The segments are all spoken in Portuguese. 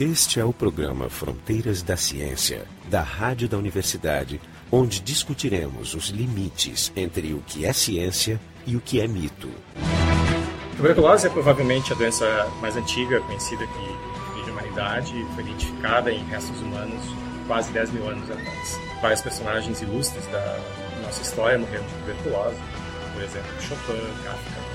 Este é o programa Fronteiras da Ciência, da Rádio da Universidade, onde discutiremos os limites entre o que é ciência e o que é mito. Tuberculose é provavelmente a doença mais antiga conhecida que a humanidade foi identificada em restos humanos quase 10 mil anos atrás. Vários personagens ilustres da nossa história morreram de tuberculose, por exemplo, Chopin, Kafka,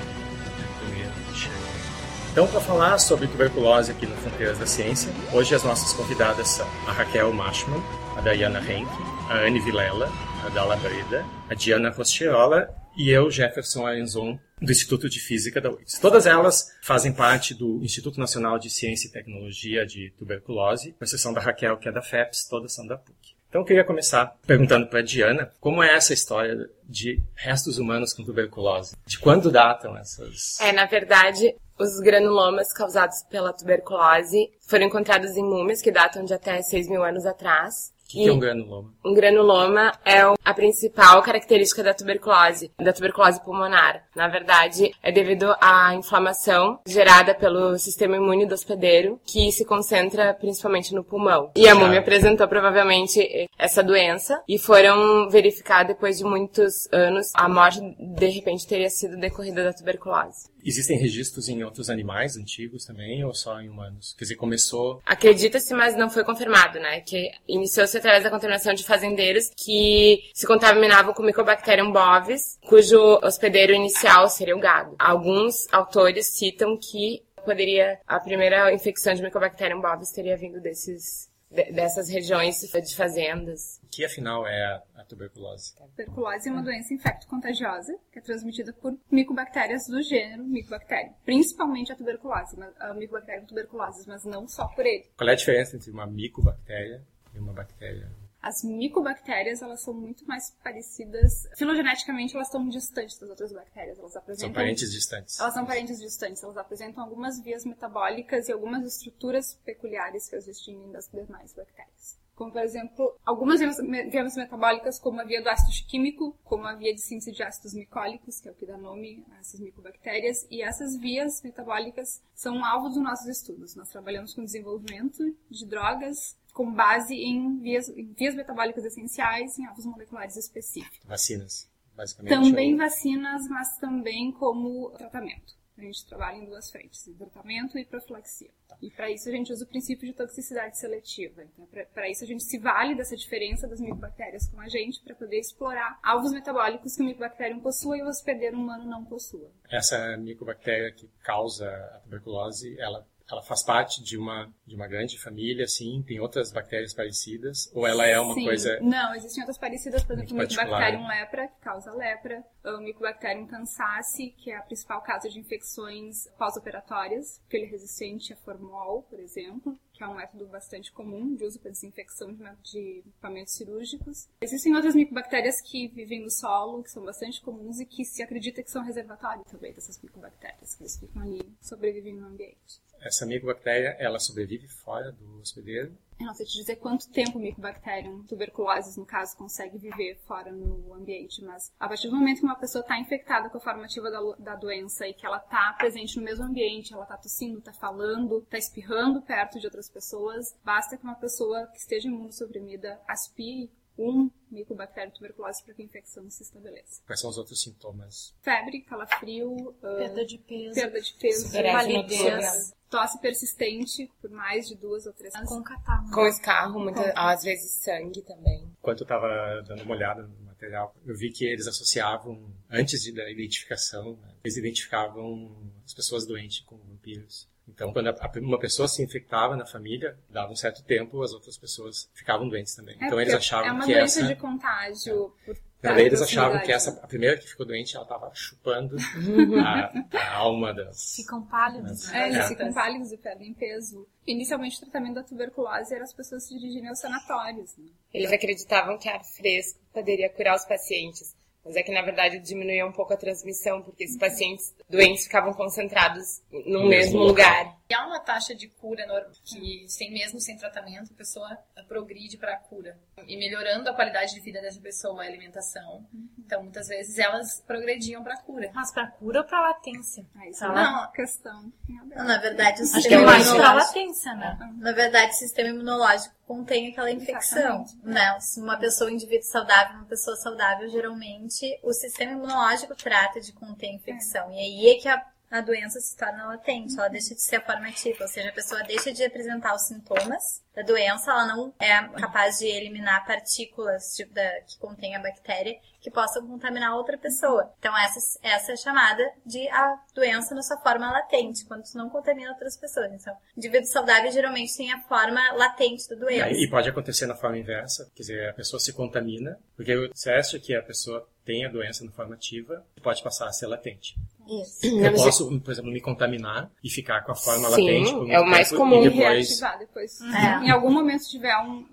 então, para falar sobre tuberculose aqui no Fronteiras da Ciência, hoje as nossas convidadas são a Raquel Machman, a Diana Henke, a Anne Vilela, a Dalla Breda, a Diana Roscherola e eu, Jefferson Arenzon, do Instituto de Física da UFRGS. Todas elas fazem parte do Instituto Nacional de Ciência e Tecnologia de Tuberculose, com exceção da Raquel, que é da FEPS, todas são da PUC. Então eu queria começar perguntando para Diana como é essa história de restos humanos com tuberculose. De quando datam essas? É, na verdade, os granulomas causados pela tuberculose foram encontrados em múmias que datam de até 6 mil anos atrás. O que, que é um granuloma? Um granuloma é a principal característica da tuberculose, da tuberculose pulmonar. Na verdade, é devido à inflamação gerada pelo sistema imune do hospedeiro, que se concentra principalmente no pulmão. E a múmia apresentou provavelmente essa doença e foram verificar depois de muitos anos a morte de repente teria sido decorrida da tuberculose. Existem registros em outros animais antigos também ou só em humanos? Quer dizer, começou. Acredita-se, mas não foi confirmado, né? Que iniciou-se através da contaminação de fazendeiros que se contaminavam com Mycobacterium bovis, cujo hospedeiro inicial seria o gado. Alguns autores citam que poderia a primeira infecção de Mycobacterium bovis teria vindo desses dessas regiões de fazendas. O que afinal é a tuberculose? A tuberculose é uma doença infecto-contagiosa que é transmitida por micobactérias do gênero Mycobacterium, principalmente a tuberculose, a Mycobacterium tuberculose, mas não só por ele. Qual é a diferença entre uma micobactéria e uma bactéria as micobactérias, elas são muito mais parecidas. Filogeneticamente, elas estão distantes das outras bactérias. Elas apresentam... São parentes distantes. Elas são parentes distantes. Elas apresentam algumas vias metabólicas e algumas estruturas peculiares que as distinguem das demais bactérias. Como, por exemplo, algumas vias metabólicas, como a via do ácido químico, como a via de síntese de ácidos micólicos, que é o que dá nome a essas micobactérias, e essas vias metabólicas são alvo dos nossos estudos. Nós trabalhamos com desenvolvimento de drogas com base em vias, em vias metabólicas essenciais em alvos moleculares específicos. Vacinas, basicamente. Também ou... vacinas, mas também como tratamento. A gente trabalha em duas frentes, tratamento e profilaxia. Tá. E para isso a gente usa o princípio de toxicidade seletiva. Então, para isso a gente se vale dessa diferença das micobactérias com a gente para poder explorar alvos metabólicos que o micobacterium possua e o hospedeiro humano não possua. Essa micobactéria que causa a tuberculose, ela ela faz parte de uma, de uma grande família, assim, tem outras bactérias parecidas, ou ela é uma Sim. coisa... Não, existem outras parecidas, por exemplo, o Mycobacterium lepra, que causa lepra, o Mycobacterium cansace, que é a principal causa de infecções pós-operatórias, porque ele é resistente a formol, por exemplo, que é um método bastante comum de uso para desinfecção de equipamentos cirúrgicos. Existem outras micobactérias que vivem no solo, que são bastante comuns e que se acredita que são reservatórios também dessas micobactérias, que eles ficam ali, sobrevivem no ambiente essa micobactéria, ela sobrevive fora do hospedeiro? Eu não sei te dizer quanto tempo o Mycobacterium tuberculosis, no caso, consegue viver fora no ambiente, mas a partir do momento que uma pessoa está infectada com a forma ativa da, da doença e que ela está presente no mesmo ambiente, ela está tossindo, está falando, está espirrando perto de outras pessoas, basta que uma pessoa que esteja imunossuprimida aspire um micobactéria tuberculose para que a infecção se estabeleça. Quais são os outros sintomas? Febre, calafrio, uh, perda de peso, perda de peso, palidez, tosse persistente por mais de duas ou três Com catarro. Com escarro, muitas, às vezes sangue também. Enquanto eu estava dando uma olhada no material, eu vi que eles associavam, antes de, da identificação, né, eles identificavam as pessoas doentes com vampiros. Então, quando a, uma pessoa se infectava na família, dava um certo tempo, as outras pessoas ficavam doentes também. É então eles achavam que essa... É uma doença de contágio. É. Por então, eles achavam que essa, a primeira que ficou doente, ela estava chupando a, a, alma das... Ficam pálidos. É, eles ficam pálidos e perdem peso. Inicialmente, o tratamento da tuberculose era as pessoas se dirigirem aos sanatórios. Né? Eles acreditavam que ar fresco poderia curar os pacientes. Mas é que, na verdade, diminuía um pouco a transmissão, porque esses pacientes doentes ficavam concentrados no mesmo lugar. há uma taxa de cura normal, que sem mesmo sem tratamento, a pessoa progride para a cura. E melhorando a qualidade de vida dessa pessoa, a alimentação. Então, muitas vezes, elas progrediam para a cura. Mas pra cura ou pra latência? Ah, isso Tá é uma questão. Não, na verdade, o Acho que é sistema mais pra imunológico, latência, né? na verdade, o sistema imunológico contém aquela infecção, né? Se uma pessoa, um indivíduo saudável, uma pessoa saudável, geralmente o sistema imunológico trata de conter a infecção. E aí é que a, a doença se torna latente, ela deixa de ser a forma ativa, ou seja, a pessoa deixa de apresentar os sintomas da doença, ela não é capaz de eliminar partículas tipo, da, que contém a bactéria que possam contaminar outra pessoa. Então essa, essa é chamada de a doença na sua forma latente, quando tu não contamina outras pessoas. Então, indivíduos saudáveis geralmente têm a forma latente da E, doença. aí- e pode acontecer na forma inversa, quer dizer, a pessoa se contamina, porque você acha que a pessoa tem a doença na forma ativa, pode passar a ser latente. Isso. Eu Não, posso, por exemplo, me contaminar e ficar com a forma Sim, latente por muito é o mais tempo comum. e depois reativar depois. É. Em algum momento, se tiver um,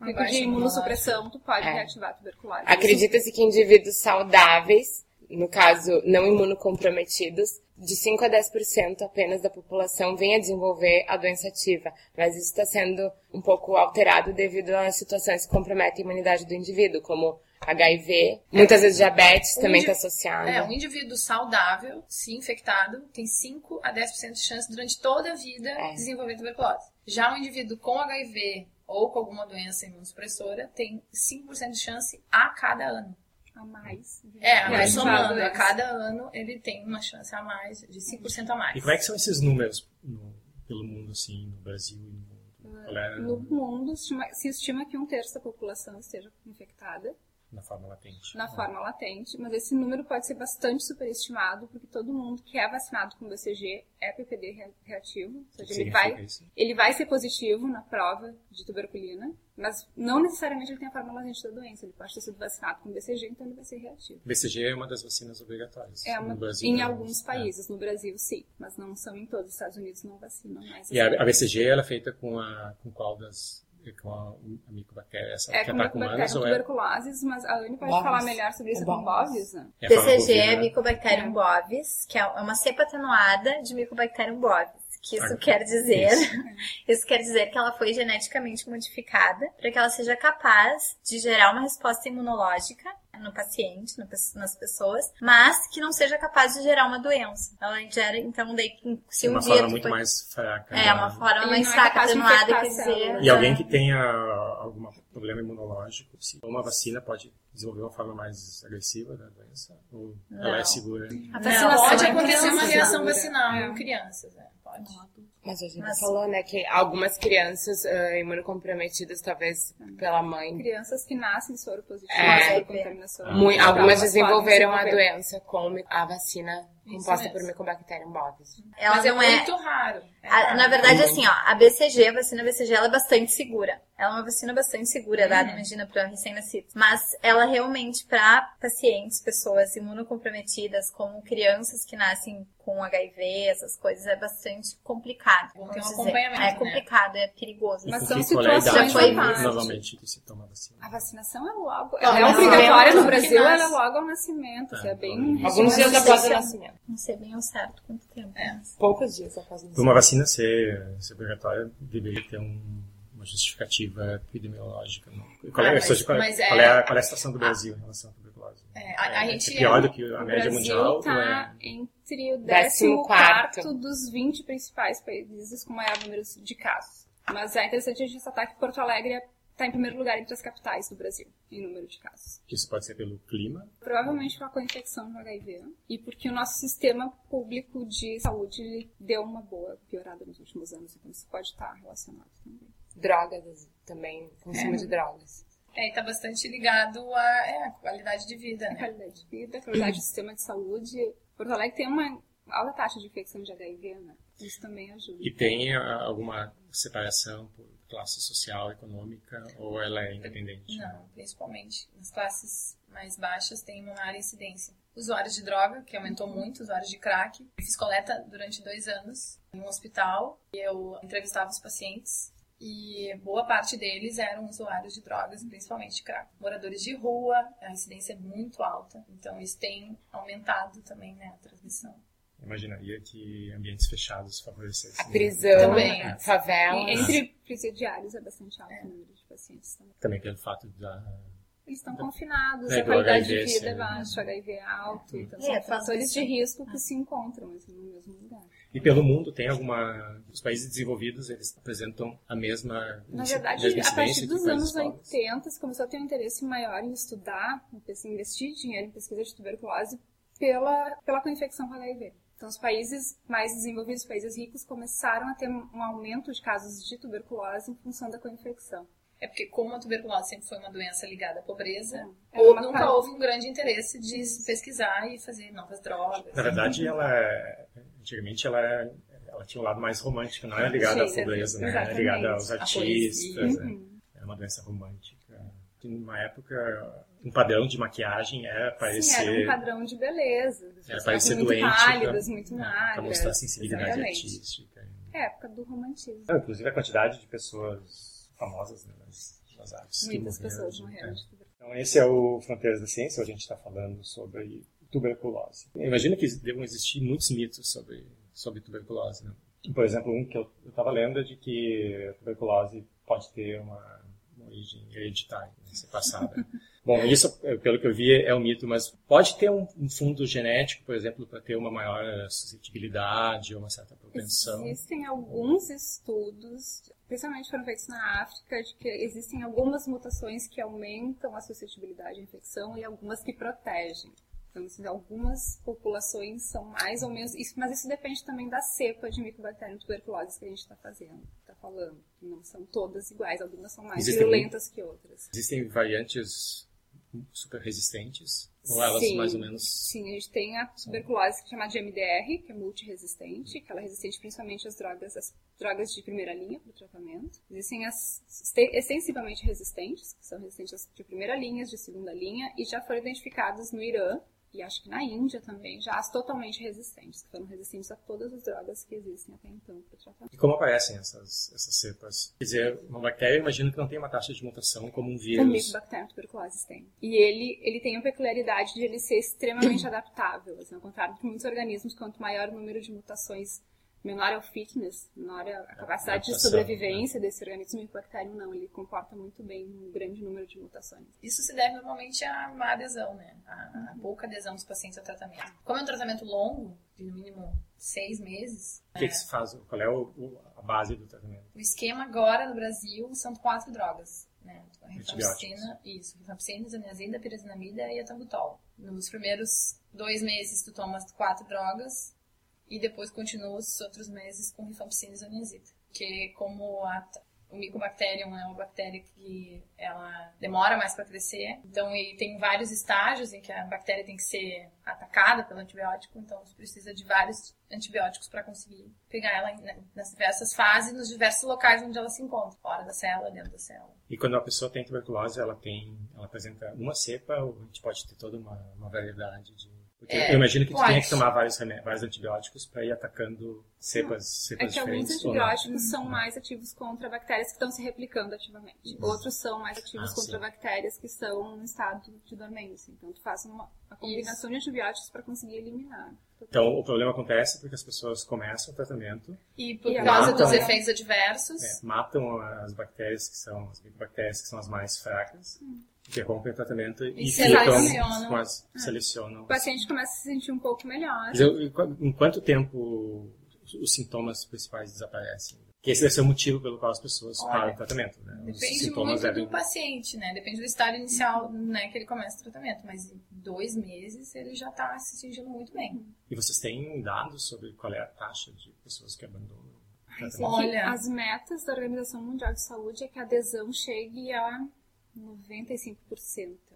um pico de imunossupressão, tu pode É. reativar a tuberculose. Acredita-se que indivíduos saudáveis, no caso não imunocomprometidos, de 5 a 10% apenas da população vem a desenvolver a doença ativa, mas isso está sendo um pouco alterado devido a situações que comprometem a imunidade do indivíduo, como HIV, muitas vezes diabetes Um também está associada. É, um indivíduo saudável, se infectado, tem 5 a 10% de chance durante toda a vida É. de desenvolver tuberculose. Já um indivíduo com HIV ou com alguma doença imunossupressora tem 5% de chance a cada ano. A mais. É, mas Reativar somando, a cada ano ele tem uma chance a mais, de 5% a mais. E como é que são esses números no- pelo mundo, assim, no Brasil e no mundo? Qual é No mundo, estima- se estima que um terço da população esteja infectada na forma latente? na forma latente, mas esse número pode ser bastante superestimado, porque todo mundo que é vacinado com BCG é PPD rea- reativo, ou seja, ele vai, isso? ele vai ser positivo na prova de tuberculina, mas não necessariamente ele tem a forma latente da doença, ele pode ter sido vacinado com BCG, então ele vai ser reativo. BCG é uma das vacinas obrigatórias. É uma, no Brasil, em né? alguns É. países, no Brasil sim, mas não são em todos. Os Estados Unidos não vacinam mais. E a, a BCG ela é feita com a com qual das com a, a micobactéria essa É que com ataca humanos bactéria ou é, tuberculoses, mas a Anne pode Bovis. falar melhor sobre isso É com bovis. né? é a forma BCG é bovina? Mycobacterium bovis, que é uma cepa atenuada de Mycobacterium bovis. Que isso Ah, quer dizer, isso. isso quer dizer que ela foi geneticamente modificada para que ela seja capaz de gerar uma resposta imunológica no paciente, no nas pessoas, mas que não seja capaz de gerar uma doença. Ela gera, então, daí, se um uma dia forma tu muito foi- mais fraca. É, né? uma forma Ele mais não é fraca, atenuada, quer dizer... E alguém que tenha algum problema imunológico, se uma vacina pode desenvolver uma forma mais agressiva da doença? Ou ela Não. é segura? A Não, vacinação Pode é acontecer uma reação né? vacinal É. em crianças, né? Pode. Mas a gente Mas- falou, né, que algumas crianças ah, imunocomprometidas, talvez pela mãe, Crianças que nascem soro positivo É. por contaminação. Mui- natural, algumas desenvolveram a doença com a vacina Isso composta por mesmo. Mycobacterium bovis. Ela Mas é não é... muito raro. É A- raro. na verdade, Muito. assim, ó, a BCG, a vacina BCG, ela é bastante segura. Ela é uma vacina bastante segura, dada, Uhum. imagina, para recém-nascidos. Mas ela realmente, para pacientes, pessoas imunocomprometidas, como crianças que nascem com HIV, essas coisas, é bastante complicado. Bom, tem um dizer. acompanhamento, É né? complicado, é perigoso. Mas são é a situações à parte. normalmente que se toma a vacina? A vacinação é logo. Ela é não, obrigatória no Brasil, ela é logo ao nascimento. Assim, é bem. Alguns dias após o é- nascimento. Não sei bem ao certo quanto tempo. É. mas- Poucos dias após o Para nascimento. uma vacina ser, ser obrigatória, deveria ter um- justificativa epidemiológica. Não? Qual, é, Ah, mas- qual, mas qual é- é a, qual é a situação do Brasil em relação à tuberculose? É, a- a gente é pior é- do que a média Brasil mundial? está ou é... entre o Décimo 14 dos 20 principais países com maior número de casos. Mas é interessante a gente ressaltar que Porto Alegre está em primeiro lugar entre as capitais do Brasil, em número de casos. Isso pode ser pelo clima? Provavelmente com a co-infecção do HIV e porque o nosso sistema público de saúde deu uma boa piorada nos últimos anos, então isso pode estar relacionado também. Drogas também, consumo de drogas. É, e tá bastante ligado à é, qualidade de vida, né? qualidade de vida, qualidade do sistema de saúde. Porto Alegre tem uma alta taxa de infecção de HIV, né? Isso também ajuda. E tem ah, alguma separação por classe social, econômica, ou ela é independente? Não, principalmente nas classes mais baixas tem uma maior incidência. Usuários de droga, que aumentou muito, usuários de crack. Fiz coleta durante dois anos em um hospital e eu entrevistava os pacientes e boa parte deles eram usuários de drogas, principalmente de crack. Moradores de rua, a incidência é muito alta, então isso tem aumentado também né, a transmissão. imaginaria que ambientes fechados favorecessem. A prisão, Também. a favela. E entre presidiários é bastante alto o número de pacientes também. Também pelo fato da Eles estão confinados, É, a qualidade HIV, de vida é baixa, o HIV é alto, então É, são faz fatores de risco que se encontram assim, no mesmo lugar. E pelo mundo tem alguma. Os países desenvolvidos eles apresentam a mesma. Na verdade, a partir dos anos pobres. 80, se começou a ter um interesse maior em estudar, em investir dinheiro em pesquisa de tuberculose pela, pela co-infecção com HIV. Então, os países mais desenvolvidos, os países ricos, começaram a ter um aumento de casos de tuberculose em função da co-infecção. É porque como a tuberculose sempre foi uma doença ligada à pobreza, É ou nunca parte- houve um grande interesse de se pesquisar e fazer novas drogas. Na verdade, ela. Antigamente ela, ela tinha um lado mais romântico, não era ligada à Sim, pobreza, né? Ligada aos A artistas. né? Era uma doença romântica. Numa época, um padrão de maquiagem era Sim, parecer. era um padrão de beleza. Era parecer muito doente. pálidas, pra- muito é, magras. Pra mostrar sensibilidade Exatamente. artística. É a época do romantismo. Não, inclusive a quantidade de pessoas famosas né, nas, nas que Muitas pessoas né? morreram É. de tuberculose. Então, esse é o Fronteiras da Ciência, onde a gente está falando sobre tuberculose. Eu imagino que devam existir muitos mitos sobre, sobre tuberculose. Né? Por exemplo, um que eu estava lendo é de que a tuberculose pode ter uma, uma origem hereditária, né, ser passada. Bom, isso, eh, pelo que eu vi, é um mito, mas pode ter um, um fundo genético, por exemplo, para ter uma maior suscetibilidade ou uma certa propensão. Existem alguns estudos, principalmente foram feitos na África, de que existem algumas mutações que aumentam a suscetibilidade à infecção e algumas que protegem. Então, assim, algumas populações são mais ou menos. Isso, mas isso depende também da cepa de micobacterium tuberculose que a gente está fazendo, está falando. Não são todas iguais, algumas são mais Existem virulentas que outras. Existem variantes super resistentes? Ou elas Sim. mais ou menos. Sim, a gente tem a tuberculose que é chamada de MDR, que é multiresistente, que ela é resistente principalmente às drogas, às drogas de primeira linha para o tratamento. Existem as extensivamente resistentes, que são resistentes de primeira linha, de segunda linha, e já foram identificadas no Irã e acho que na Índia também, já as totalmente resistentes, que foram resistentes a todas as drogas que existem até então para o tratamento. E como aparecem essas, essas cepas? Quer dizer, uma bactéria, eu imagino que não tem uma taxa de mutação como um O vírus. Mycobacterium tuberculosis tem. E ele, ele tem a peculiaridade de ele ser extremamente adaptável. Assim, ao contrário de muitos organismos, quanto maior o número de mutações, menor é o fitness, menor é a capacidade de adaptação, sobrevivência desse organismo. O Mycobacterium não, ele comporta muito bem um grande número de mutações. Isso se deve normalmente à má adesão, né? A, a pouca adesão dos pacientes ao tratamento. Como é um tratamento longo, de no mínimo seis meses, O que, que se faz? Qual é o, o- a base do tratamento? o esquema agora no Brasil são quatro drogas. Né? A rifampicina, isso, rifampicina, isoniazida, pirazinamida e etambutol. Nos primeiros dois meses tu toma as quatro drogas e depois continua os outros meses com rifampicina e isoniazida. Porque como a, o Mycobacterium é uma bactéria que ela demora mais para crescer, então ele tem vários estágios em que a bactéria tem que ser atacada pelo antibiótico, então você precisa de vários antibióticos para conseguir pegar ela em- nas diversas fases, nos diversos locais onde ela se encontra, fora da célula, dentro da célula. E quando a pessoa tem tuberculose, ela tem, ela apresenta uma cepa ou a gente pode ter toda uma, uma variedade de... Porque É, eu imagino que tu tenha que tomar vários, vários antibióticos para ir atacando cepas, É cepas que alguns não? antibióticos são mais ativos contra bactérias que estão se replicando ativamente. Outros são mais ativos Ah, contra sim. bactérias que estão no estado de dormência. Então, tu faz uma, uma combinação de antibióticos para conseguir eliminar. Então, o problema acontece porque as pessoas começam o tratamento, E por E causa matam- dos efeitos adversos, é, matam as bactérias que são, as bactérias que são as mais fracas, interrompem o tratamento e, E ficam selecionam. com as, selecionam. O paciente começa a se sentir um pouco melhor. Mas eu- em quanto tempo os sintomas principais desaparecem? Que esse deve ser o motivo pelo qual as pessoas Olha, param o tratamento, né? Depende muito devem... do paciente, né? Depende do estado inicial, né, que ele começa o tratamento. Mas em dois meses ele já tá se sentindo muito bem. E vocês têm dados sobre qual é a taxa de pessoas que abandonam o tratamento? Olha. As metas da Organização Mundial de Saúde é que a adesão chegue a 95%, eu acho,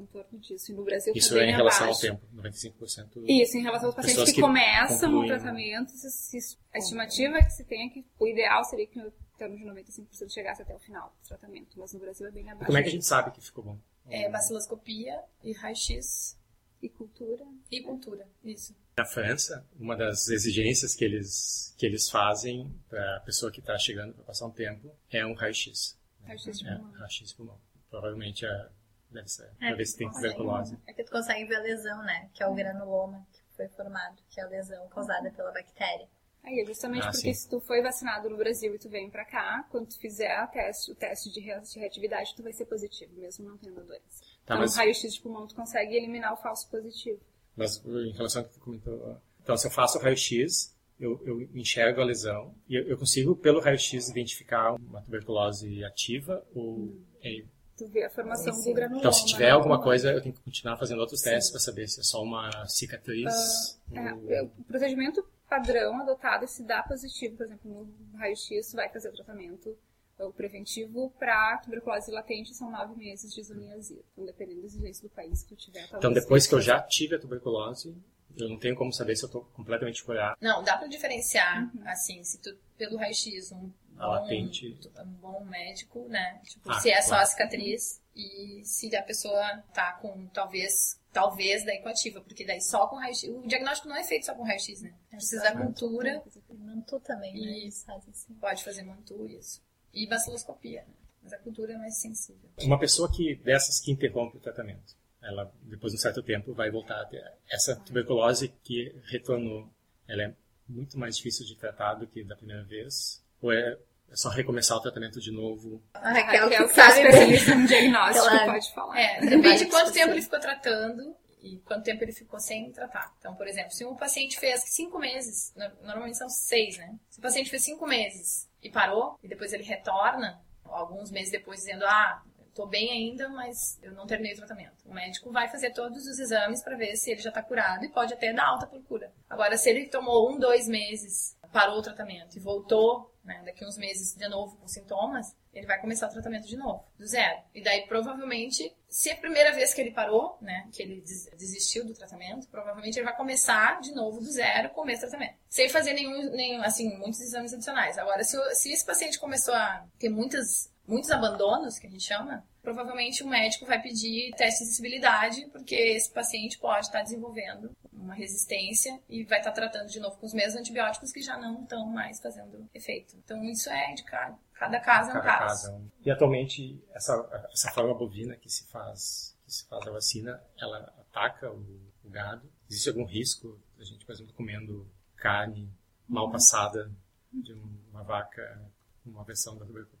em torno disso. E no Brasil Isso também é em relação abaixo. ao tempo, 95%. Isso, em relação aos pacientes que, que começam concluem. o tratamento, se- se- a estimativa que se tem é que o ideal seria que em torno de 95% chegasse até o final do tratamento, mas no Brasil é bem abaixo. Como é que a gente sabe que ficou bom? É baciloscopia e raio-x E cultura? e cultura. Isso. Na França, uma das exigências que eles, que eles fazem para a pessoa que está chegando para passar um tempo é um raio-x. Raio-x de É, pulmão. raio-x de pulmão. Provavelmente é, deve ser, É, para ver se tem tuberculose. É que tu consegue ver a lesão, né? Que é o granuloma, que foi formado, que é a lesão causada pela bactéria. Aí é justamente Ah, porque sim. se tu foi vacinado no Brasil e tu vem pra cá, quando tu fizer a teste, o teste de re- de reatividade, tu vai ser positivo, mesmo não tendo a doença. Tá, então, mas- raio-x de pulmão, tu consegue eliminar o falso positivo. Mas em relação ao que tu comentou, então se eu faço o raio-x, eu, eu enxergo a lesão e eu, eu consigo pelo raio-x identificar uma tuberculose ativa ou é- Tu vê a formação do granuloma. então se tiver né? alguma coisa eu tenho que continuar fazendo outros testes para saber se é só uma cicatriz. É, ou- o procedimento padrão adotado é se dá positivo, por exemplo, no raio-x, vai fazer o tratamento o preventivo para tuberculose latente são nove meses de isoniazida. Então, dependendo da exigência do país que tu tiver. Então depois que eu já tive a tuberculose, eu não tenho como saber se eu estou completamente curado. Não, dá pra diferenciar, assim, se tu, pelo raio-x, um bom, latente. um bom médico, né? Tipo, Ah, se é só claro. a cicatriz e se a pessoa tá com, talvez, talvez daí com ativa, porque daí só com raio-x, o diagnóstico não é feito só com raio-x, né? Precisa da cultura, Mantu também, né? Eles fazem assim. pode fazer mantu, isso. E baciloscopia, né? Mas a cultura é mais sensível. Uma pessoa que dessas que interrompe o tratamento, ela depois de um certo tempo vai voltar a ter essa tuberculose que retornou. Ela é muito mais difícil de tratar do que da primeira vez? Ou é é só recomeçar o tratamento de novo? A Raquel, Raquel, que que é sabe especialista em diagnóstico, Claro. pode falar. É, depende de quanto tempo ele ficou tratando e quanto tempo ele ficou sem tratar. Então, por exemplo, se um paciente fez cinco meses, no- normalmente são seis, né? Se o paciente fez cinco meses e parou, e depois ele retorna, alguns meses depois, dizendo, ah, tô bem ainda, mas eu não terminei o tratamento. O médico vai fazer todos os exames para ver se ele já tá curado e pode até dar alta por cura. Agora, se ele tomou um, dois meses, parou o tratamento e voltou, né, daqui uns meses de novo com sintomas, ele vai começar o tratamento de novo, do zero. E daí, provavelmente, se é a primeira vez que ele parou, né, que ele des- desistiu do tratamento, provavelmente ele vai começar de novo do zero com o mesmo tratamento. Sem fazer nenhum, nenhum assim, muitos exames adicionais. Agora, se, se esse paciente começou a ter muitas, muitos abandonos, que a gente chama, provavelmente o médico vai pedir teste de sensibilidade, porque esse paciente pode estar desenvolvendo uma resistência e vai estar tratando de novo com os mesmos antibióticos que já não estão mais fazendo efeito. Então, isso é de cada, caso é um Cada caso. caso é um- E atualmente essa essa forma bovina que se faz que se faz a vacina, ela ataca o, o gado. Existe algum risco a gente, por exemplo, comendo carne mal Uhum. passada de uma vaca com uma versão da tuberculose?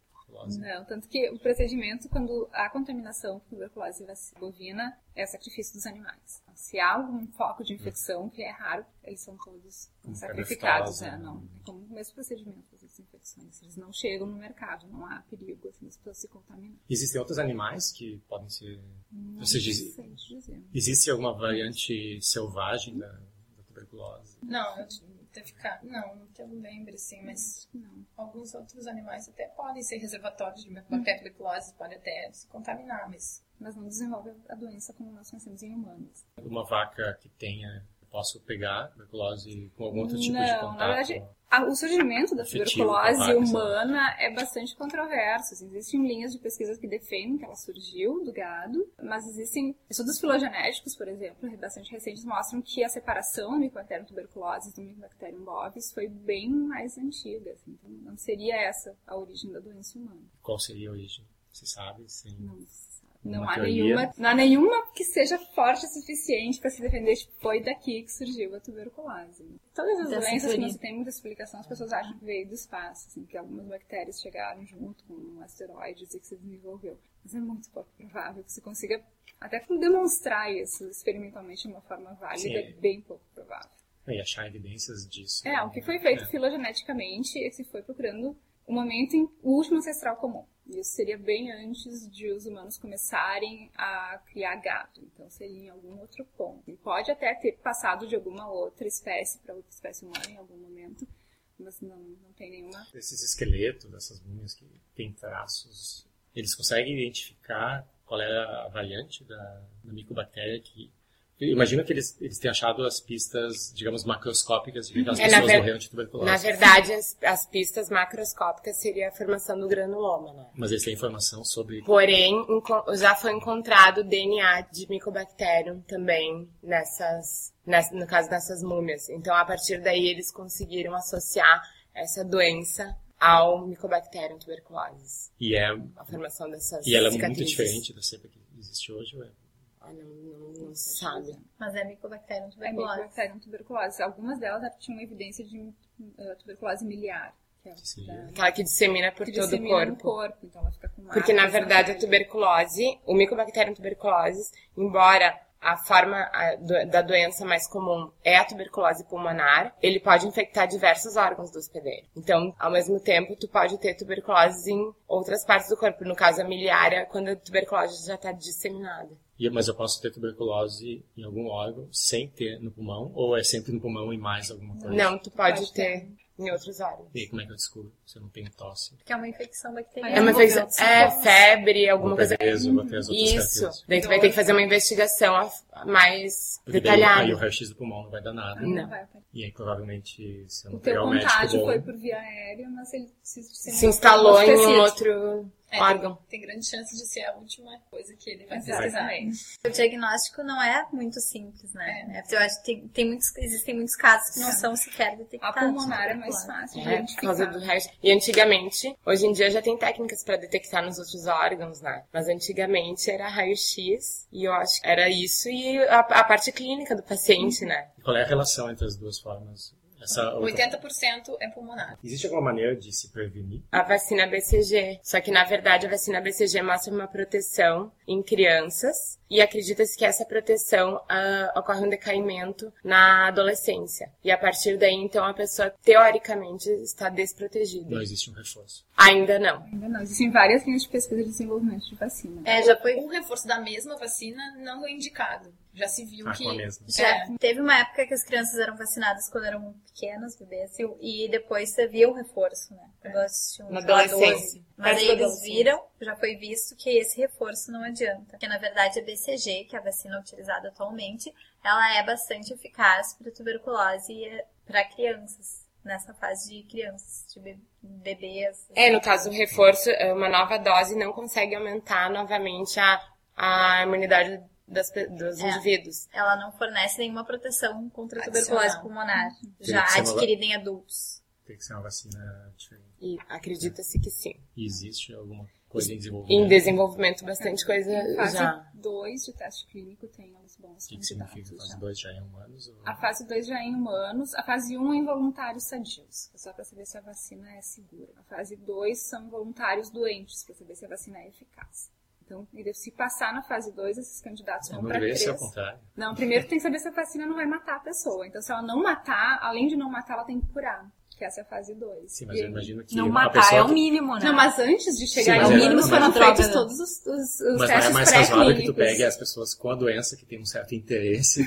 Não, tanto que o procedimento, quando há contaminação por tuberculose bovina, é sacrifício dos animais. Se há algum foco de infecção, que é raro, eles são todos Como sacrificados. cabeçosa, É, não, é como o mesmo procedimento das infecções. Eles não chegam no mercado, não há perigo assim, das pessoas se contaminarem. Existem outros animais que podem ser. Não Você diz- sei te dizer. Existe alguma variante selvagem da, da tuberculose? Não, eu até ficar. Não, que eu lembre, assim, mas Não. alguns outros animais até podem ser reservatórios de bactéria tuberculose, pode até se contaminar, mas Mas não desenvolve a doença como nós conhecemos em humanos. Uma vaca que tenha. Posso pegar tuberculose com algum outro tipo não, de contato? na verdade, a- o surgimento da tuberculose humana é bastante controverso. assim, Existem linhas de pesquisa que defendem que ela surgiu do gado, mas existem estudos filogenéticos, por exemplo, bastante recentes, mostram que a separação do Mycobacterium tuberculosis do Mycobacterium bovis foi bem mais antiga. assim, então, não seria essa a origem da doença humana. Qual seria a origem? Você sabe? Sim. Não se sabe. Não há, teoria. nenhuma, não há nenhuma que seja forte o suficiente para se defender, tipo, foi daqui que surgiu a tuberculose. Todas as Dessa doenças que não se tem muita explicação, as pessoas acham que veio do espaço, assim, que algumas bactérias chegaram junto com um asteroide e que se desenvolveu. Mas é muito pouco provável que se consiga até demonstrar isso experimentalmente de uma forma válida, Sim. é bem pouco provável. E achar evidências disso. É, o que foi feito É. filogeneticamente é que se foi procurando o momento em o último ancestral comum. Isso seria bem antes de os humanos começarem a criar gado. Então seria em algum outro ponto. E pode até ter passado de alguma outra espécie para outra espécie humana em algum momento, mas não, não tem nenhuma. Esses esqueletos, essas múmias que têm traços, eles conseguem identificar qual era a variante da, da micobactéria que. Eu imagino que eles, eles tenham achado as pistas, digamos, macroscópicas de que aquelas É, pessoas ver- morreram de tuberculose. Na verdade, as, as pistas macroscópicas seria a formação do granuloma, né? Mas eles têm informação sobre. Porém, já foi encontrado DNA de Mycobacterium também nessas, ness- no caso dessas múmias. Então, a partir daí, eles conseguiram associar essa doença ao Mycobacterium tuberculosis. E, é, A formação dessas e ela é muito cicatrizes. diferente da cepa que existe hoje. ou é? Ah, não, não, não sabe. Mas é Mycobacterium É tuberculose. Mycobacterium tuberculose. Algumas delas tinham evidência de uh, tuberculose miliar. Que é Sim. da- Aquela que dissemina por que todo o dissemina no corpo. corpo. Então ela fica com Porque, na verdade, a tuberculose, o Mycobacterium tuberculosis, embora a forma da doença mais comum é a tuberculose pulmonar, ele pode infectar diversos órgãos do hospedeiro. Então, ao mesmo tempo, tu pode ter tuberculose em outras partes do corpo. No caso, a miliária, quando a tuberculose já está disseminada. Mas eu posso ter tuberculose em algum órgão sem ter no pulmão? Ou é sempre no pulmão e mais alguma coisa? Não, tu pode, Pode ter em outros órgãos. E como é que eu descubro se eu não tenho tosse? Que é uma infecção bacteriana. É uma infecção, é febre, alguma coisa peso, vou ter as outras Isso. Daí tu vai ter que fazer uma investigação a- mais Porque daí, aí o raio-x do pulmão não vai dar nada. Não. Vai aparecer. E aí, provavelmente, se eu não O teu pegar o médico contágio bom... foi por via aérea, mas ele se, Se instalou em um outro É, órgão. Tem grande chance de ser a última coisa que ele vai pesquisar. O diagnóstico não é muito simples, né? Eu acho que tem, tem muitos, existem muitos casos que não são sequer A detectados. pulmonar é mais fácil É, por causa do raio. E antigamente, hoje em dia já tem técnicas pra detectar nos outros órgãos, né? Mas antigamente era raio-x e eu acho que era isso e a, a parte clínica do paciente, né? E Qual é a relação entre as duas formas? Essa outra- 80% é pulmonar. Existe alguma maneira de se prevenir? A vacina BCG. Só que na verdade a vacina BCG mostra uma proteção em crianças e acredita-se que essa proteção ah, ocorre um decaimento na adolescência. E a partir daí, então, a pessoa teoricamente está desprotegida. Não existe um reforço. Ainda não. Ainda não. Existem várias linhas de pesquisa de desenvolvimento de vacina. É, já foi O reforço da mesma vacina não é indicado. Já se viu Ah, que... com a mesma. Já É. teve uma época que as crianças eram vacinadas quando eram pequenas, bebês, e, e depois você via o reforço, né? Elas tinham Na adolescência. 12. Mas aí eles viram, já foi visto que esse reforço não adianta. Porque na verdade a BCG, que é a vacina utilizada atualmente, ela é bastante eficaz para tuberculose e para crianças. Nessa fase de crianças, de be- bebês. É, no caso, o reforço, é, uma nova dose não consegue aumentar novamente a, a imunidade das dos É. indivíduos. Ela não fornece nenhuma proteção contra a tuberculose pulmonar, já adquirida em adultos. Tem que ser uma vacina diferente. E acredita-se que sim. E existe alguma coisa em Em desenvolvimento? desenvolvimento, bastante coisa Em fase já. 2 de teste clínico tem os bons O que, que candidatos. significa? Fase já. 2 já é humanos? Ou... A fase 2 já é em humanos, a fase 1 um é em voluntários sadios, é só para saber se a vacina é segura. A fase 2 são voluntários doentes, para saber se a vacina é eficaz. Então, e se passar na fase 2, esses candidatos vão para deveria ser ao 3. contrário. Não, primeiro tem que saber se a vacina não vai matar a pessoa. Então, se ela não matar, além de não matar, ela tem que curar. Que essa é a fase 2. Sim, mas eu imagino que Não matar pessoa... é o mínimo, né? Não, mas antes de chegar Sim, ao mas é- mínimo, mas foram é feitos né? todos os, os, os Mas não testes é mais razoável que tu pegue as pessoas com a doença que tem um certo interesse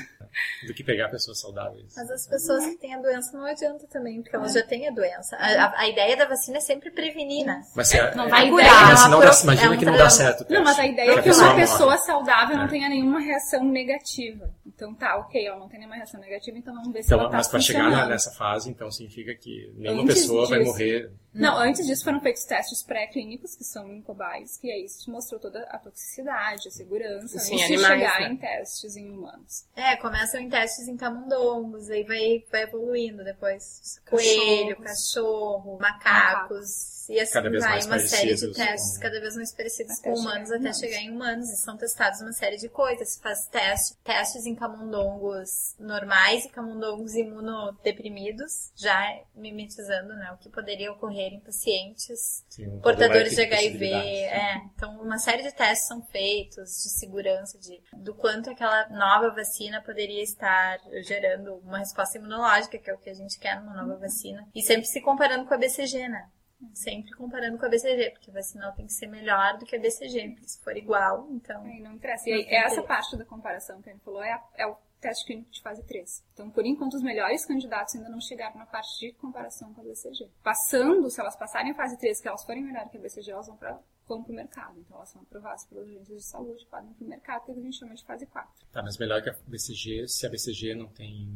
do que pegar pessoas saudáveis. Mas as pessoas que têm a doença não adianta também, porque elas já têm a doença. A, a- a ideia da vacina é sempre prevenir, né? Mas se a, Não é- vai é- curar, mas se não dá- pro- imagina é um que não dá certo o teste. Não, mas a ideia é que pessoa uma morre. pessoa saudável não É. tenha nenhuma reação negativa. Então tá, ok, ela não tem nenhuma reação negativa, então vamos ver se Então, ela tá mas para chegar nessa fase, então significa que nenhuma Antes pessoa vai morrer. Não, antes disso foram feitos testes pré-clínicos, que são em cobaias, que aí isso mostrou toda a toxicidade, a segurança, Sim, antes de animais, chegar né? em testes em humanos. É, começam em testes em camundongos, aí vai, vai evoluindo depois. Coelho, cachorro, macacos, e assim Cada vez vai. mais Uma série de testes com- cada vez mais parecidos Até com humanos até humanos. chegar em humanos. E são testados uma série de coisas. Se faz teste, testes em camundongos normais e camundongos imunodeprimidos, já mimetizando né, o que poderia ocorrer em pacientes Sim, portadores de HIV, é. Então, uma série de testes são feitos de segurança, de, do quanto aquela nova vacina poderia estar gerando uma resposta imunológica, que é o que a gente quer numa nova vacina. E sempre se comparando com a BCG, né? Sempre comparando com a BCG, porque a vacina tem que ser melhor do que a BCG, porque se for igual, então... Aí não interessa. E aí, essa interesse. parte da comparação que a gente falou é, a- é o teste clínico de fase 3. Então, por enquanto, os melhores candidatos ainda não chegaram na parte de comparação com a BCG. Passando, se elas passarem a fase 3, que elas forem melhor que a BCG, elas vão para vão pro mercado. Então, elas são aprovadas pelas agências de saúde, podem ir pro mercado, que a gente chama de fase 4. Tá, mas melhor que a BCG, se a BCG não tem.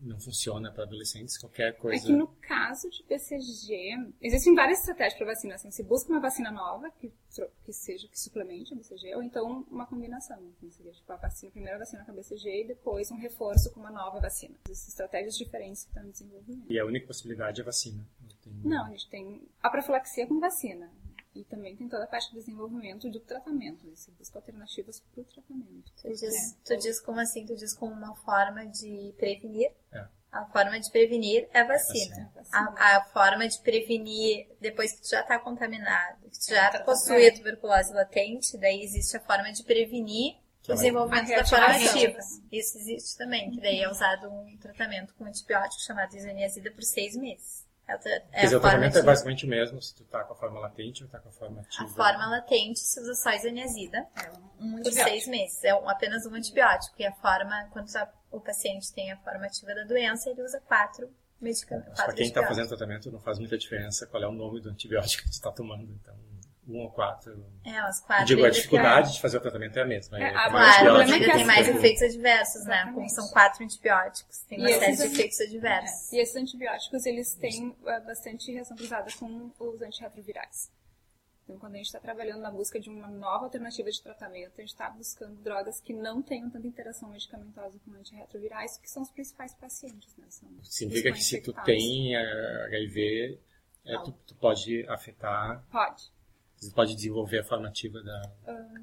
não funciona para adolescentes, qualquer É coisa. que no caso de BCG, existem várias estratégias para vacina. Assim, se busca uma vacina nova, que, que seja, que suplemente a BCG, ou então uma combinação. Assim, seria tipo a vacina, a primeira vacina com a BCG e depois um reforço com uma nova vacina. Existem estratégias diferentes que estão em desenvolvimento. E a única possibilidade é a vacina. Não tem- Não, a gente tem a profilaxia com vacina. E também tem toda a parte de desenvolvimento do tratamento, né? Você busca alternativas para o tratamento. Tu diz, É. tu diz como assim? Tu diz como uma forma de prevenir? É. A forma de prevenir é a vacina. Vacina. A, a forma de prevenir depois que tu já está contaminado, que tu já É, possui a tuberculose latente, daí existe a forma de prevenir o Também. desenvolvimento da forma ativa. Isso existe também, que daí é usado um tratamento com antibiótico chamado isoniazida por seis meses. É, Quer dizer, a o forma tratamento é basicamente o mesmo se tu tá com a forma latente ou tá com a forma ativa. A forma latente se usa só isoniazida É um por antibiótico. seis meses. É um- apenas um antibiótico. E a forma, quando a- o paciente tem a forma ativa da doença, ele usa quatro medicamentos. Mas para quem está fazendo tratamento não faz muita diferença qual é o nome do antibiótico que tu está tomando. Então, um ou quatro. É, os quatro. Digo, a dificuldade de fazer o tratamento é a mesma. É, É, a- Claro, o problema é que tem mais efeitos adversos, né? Como são quatro antibióticos, tem uma E série de efeitos adversos. E esses antibióticos, eles têm eh, bastante reação cruzada com os antirretrovirais. Então, quando a gente está trabalhando na busca de uma nova alternativa de tratamento, a gente está buscando drogas que não tenham tanta interação medicamentosa com antirretrovirais, que são os principais pacientes, né? São Significa que se tu tem HIV, eh, tu, tu pode afetar, Pode. Você pode desenvolver a forma ativa da,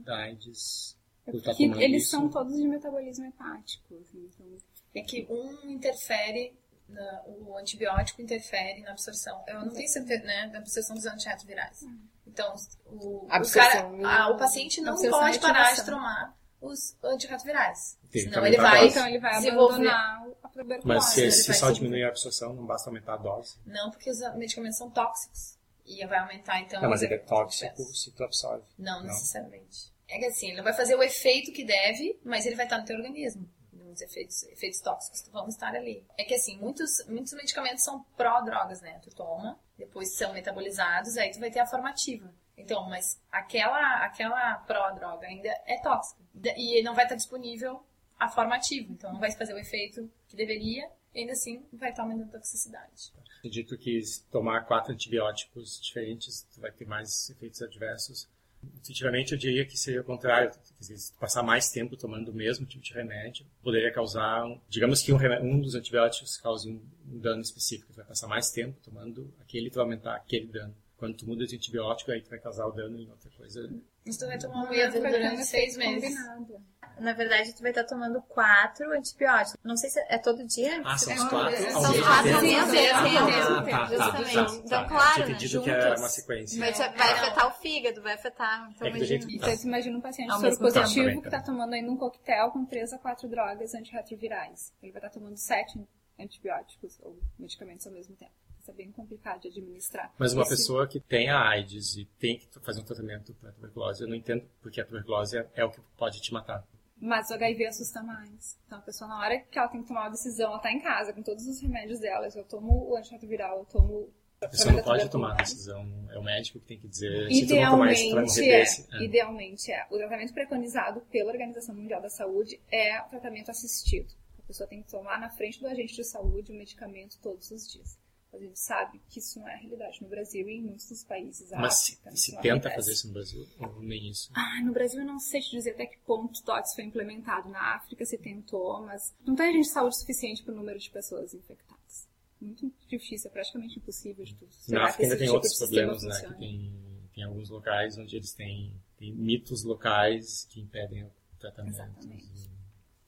da AIDS. É porque eles isso? são todos de metabolismo hepático. assim, então, É que um interfere, na- o antibiótico interfere na absorção. Eu não tenho certeza, né, da absorção dos antirretrovirais. Então, o, o, cara, ah, o paciente não pode parar de tomar os antirretrovirais. Tem Senão ele aumentar a vai então ele vai desenvolver. abandonar a tuberculose. Mas se, ele se só diminuir a absorção, não basta aumentar a dose. Não, porque os medicamentos são tóxicos. E vai aumentar, então... Não, mas ele é tóxico se tu absorve. Não, Não. necessariamente. É que assim, ele não vai fazer o efeito que deve, mas ele vai estar no teu organismo. Os efeitos, efeitos tóxicos vão estar ali. É que assim, muitos, muitos medicamentos são pró-drogas, né? Tu toma, depois são metabolizados, aí tu vai ter a formativa. Então, mas aquela, aquela pró-droga ainda é tóxica. E não vai estar disponível a formativa. Então não vai fazer o efeito que deveria, ainda assim vai estar aumentando a toxicidade. Acredito que tomar quatro antibióticos diferentes, vai ter mais efeitos adversos. Intuitivamente, eu diria que seria o contrário. Se passar mais tempo tomando o mesmo tipo de remédio, poderia causar, digamos que um, um dos antibióticos cause um, um dano específico. Tu vai passar mais tempo tomando aquele, tu vai aumentar aquele dano. Quando tu muda de antibiótico, aí tu vai causar o dano em outra coisa. Isso tu vai tomar um medo durante seis meses. combinado. Na verdade, tu vai estar tomando quatro antibióticos. Não sei se é todo dia. Ah, são É os quatro São ao os mesmo quatro tempo. ao mesmo tempo. Ah, Justamente. tá, tá, tá, Então, tá. claro, né, entendido que era juntos. uma sequência. Vai, te- vai afetar o fígado, vai afetar. Então, É jeito imagina. que Então, imagina um paciente Ao soro mesmo tempo. positivo Também, que está tomando ainda um coquetel com três a quatro drogas antirretrovirais. Ele vai estar tomando sete antibióticos ou medicamentos ao mesmo tempo. Isso é bem complicado de administrar. Mas uma Esse- pessoa que tem a AIDS e tem que fazer um tratamento para tuberculose, eu não entendo porque a tuberculose é, é o que pode te matar. Mas o HIV assusta mais. Então a pessoa, na hora que ela tem que tomar uma decisão, ela está em casa com todos os remédios dela. Eu tomo o antirretroviral, eu tomo. A pessoa não pode tomar a decisão, é o médico que tem que dizer se tu Idealmente é, desse. É. idealmente é. O tratamento preconizado pela Organização Mundial da Saúde é o tratamento assistido. A pessoa tem que tomar na frente do agente de saúde o medicamento todos os dias. A gente sabe que isso não é a realidade no Brasil e em muitos dos países. Mas se, África, se isso não tenta fazer isso no Brasil, ou nem isso. Ah, no Brasil eu não sei te dizer até que ponto o TOTS foi implementado. Na África se tentou, mas não tem agente de saúde suficiente para o número de pessoas infectadas. Muito difícil, é praticamente impossível de tudo. Na África ainda tem tipo outros problemas, né? Que tem, tem alguns locais onde eles têm, têm mitos locais que impedem o tratamento. Exatamente.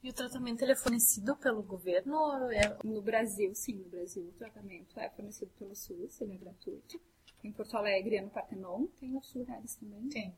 E o tratamento ele é fornecido pelo governo ou é... No Brasil, sim, no Brasil o tratamento é fornecido pelo SUS, ele é gratuito. Em Porto Alegre é no Partenon, tem em outros lugares também. Tem.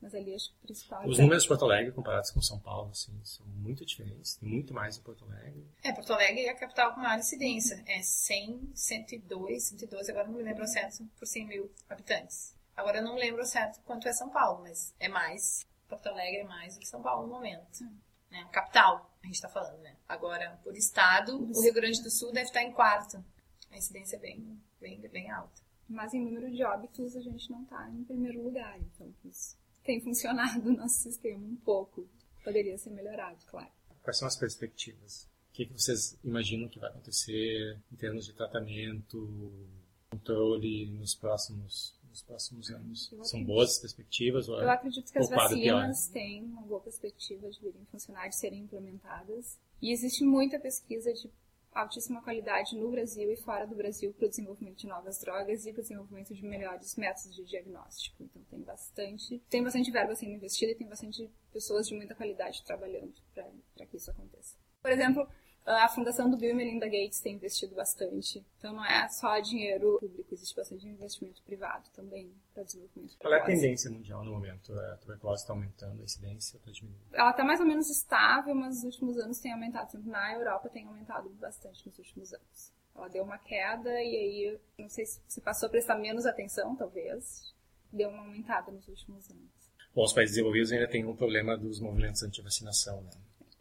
Mas ali acho que o principal Os é- números de Porto Alegre comparados com São Paulo, assim, são muito diferentes. Tem muito mais em Porto Alegre. É, Porto Alegre é a capital com maior incidência. É 100, 102, 112, agora não me lembro o certo, por 100 mil habitantes. Agora eu não lembro o certo quanto é São Paulo, mas é mais. Porto Alegre é mais do que São Paulo no momento. Né? Capital, a gente está falando, né? Agora, por estado, o Rio Grande do Sul deve estar em quarto. A incidência é bem, bem, bem alta. Mas em número de óbitos a gente não está em primeiro lugar. Então isso tem funcionado o nosso sistema um pouco. Poderia ser melhorado, claro. Quais são as perspectivas? O que, que vocês imaginam que vai acontecer em termos de tratamento, controle nos próximos, nos próximos anos? Eu São acredito- boas perspectivas? É- Eu acredito que as vacinas têm uma boa perspectiva de virem funcionar, de serem implementadas. E existe muita pesquisa de altíssima qualidade no Brasil e fora do Brasil para o desenvolvimento de novas drogas e para o desenvolvimento de melhores métodos de diagnóstico. Então tem bastante, tem bastante verba sendo investida e tem bastante pessoas de muita qualidade trabalhando para que isso aconteça. Por exemplo, a fundação do Bill e Melinda Gates tem investido bastante. Então não é só dinheiro público, existe bastante investimento privado também para desenvolvimento. Qual é a tendência mundial no momento? A tuberculose está aumentando, a incidência está diminuindo? Ela está mais ou menos estável, mas nos últimos anos tem aumentado. Na Europa tem aumentado bastante nos últimos anos. Ela deu uma queda e aí, não sei se passou a prestar menos atenção, talvez. Deu uma aumentada nos últimos anos. Bom, os países desenvolvidos ainda têm um problema dos movimentos anti-vacinação, né?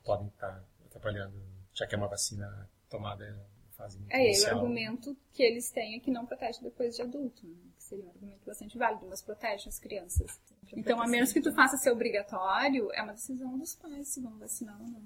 Podem estar atrapalhando já que é uma vacina tomada em fase É, inicial. o argumento que eles têm é que não protege depois de adulto, né? que seria um argumento bastante válido, mas protege as crianças. Então, a menos que tu faça ser obrigatório, é uma decisão dos pais se vão vacinar ou não.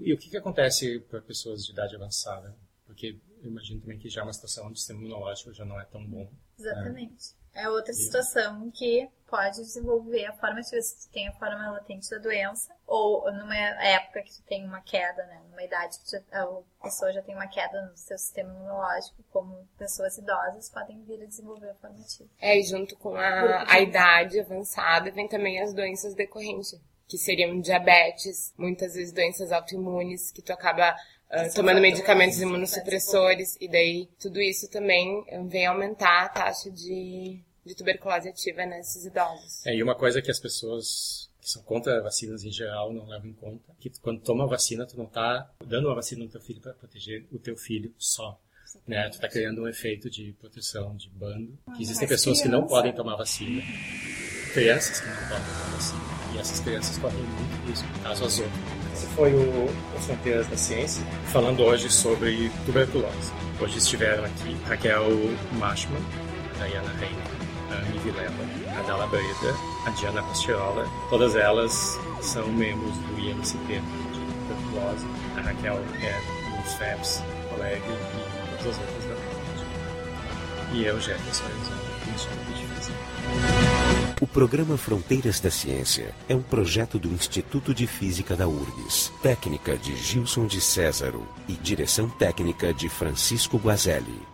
E, e o que, que acontece para pessoas de idade avançada? Porque eu imagino também que já é uma situação onde o sistema imunológico já não é tão bom. Né? Exatamente. Né? É outra situação que pode desenvolver a forma se você tem a forma latente da doença ou numa época que tu tem uma queda, né, numa idade que a pessoa já tem uma queda no seu sistema imunológico, como pessoas idosas podem vir a desenvolver a forma ativa. É, e junto com a, a idade avançada vem também as doenças decorrentes, que seriam diabetes, muitas vezes doenças autoimunes, que tu acaba Uh, tomando medicamentos imunossupressores, e daí tudo isso também vem aumentar a taxa de, de tuberculose ativa nesses idosos. É, e uma coisa que as pessoas que são contra vacinas em geral não levam em conta, que quando toma vacina, tu não está dando uma vacina no teu filho para proteger o teu filho só. Né? Tu está criando um efeito de proteção de bando, que existem pessoas que não podem tomar vacina, crianças que não podem tomar vacina, e essas crianças correm muito risco, caso as outras esse foi o, o Fronteiras da Ciência, falando hoje sobre tuberculose. Hoje estiveram aqui Raquel Machman, a Diana Reina, Anne Vilela, a Dala Breda, a Diana Costiola. Todas elas são membros do IMCT de tuberculose. A Raquel é do FEPS, colega e todas as outras da faculdade. E eu, Jefferson Arizona, Instituto de Física. O programa Fronteiras da Ciência é um projeto do Instituto de Física da URGS, técnica de Gilson de Césaro e direção técnica de Francisco Guazelli.